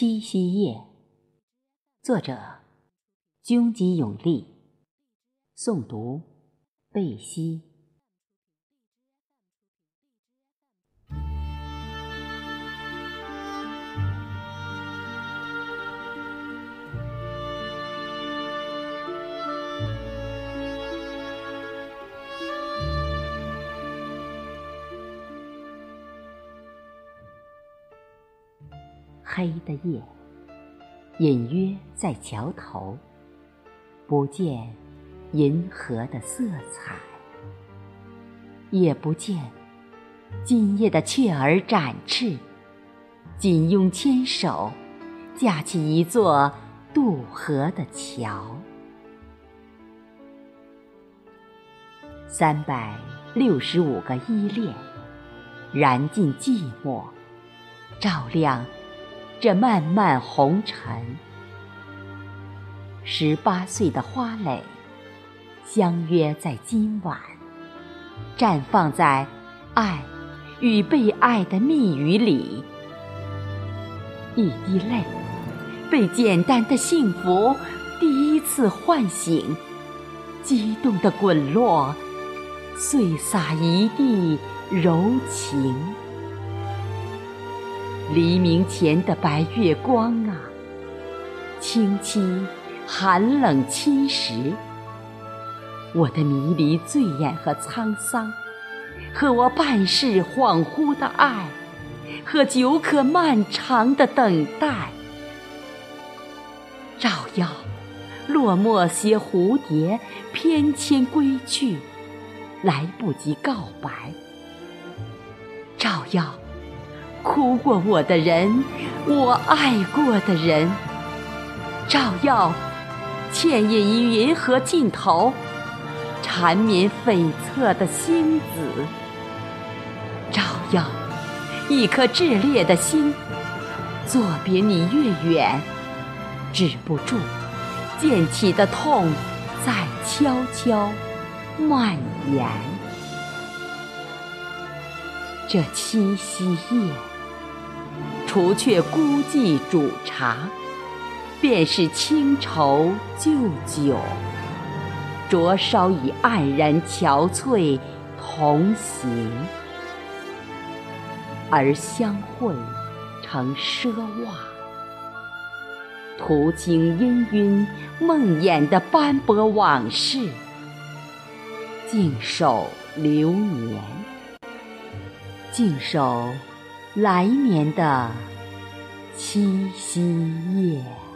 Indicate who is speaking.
Speaker 1: 七夕夜，作者：军吉永利，诵读：贝西。黑的夜，隐约在桥头，不见银河的色彩，也不见今夜的雀儿展翅，仅用牵手，架起一座渡河的桥。三百六十五个依恋，燃尽寂寞，照亮。这漫漫红尘，十八岁的花蕾，相约在今晚，绽放在爱与被爱的蜜语里。一滴泪，被简单的幸福第一次唤醒，激动的滚落，碎洒一地柔情。黎明前的白月光啊，清凄寒冷侵蚀我的迷离醉眼和沧桑，和我半世恍惚的爱，和久可漫长的等待。照耀落寞些蝴蝶翩跹归去，来不及告白。照耀。哭过我的人，我爱过的人，照耀牵引于银河尽头，缠绵悱恻的星子，照耀一颗炽烈的心，作别你越远，止不住溅起的痛在悄悄蔓延。这七夕夜。除却孤寂煮茶，便是清愁旧酒，灼烧以黯然憔悴同行，而相会成奢望，途经氤氲梦魇的斑驳往事，静守流年，静守。来年的七夕夜。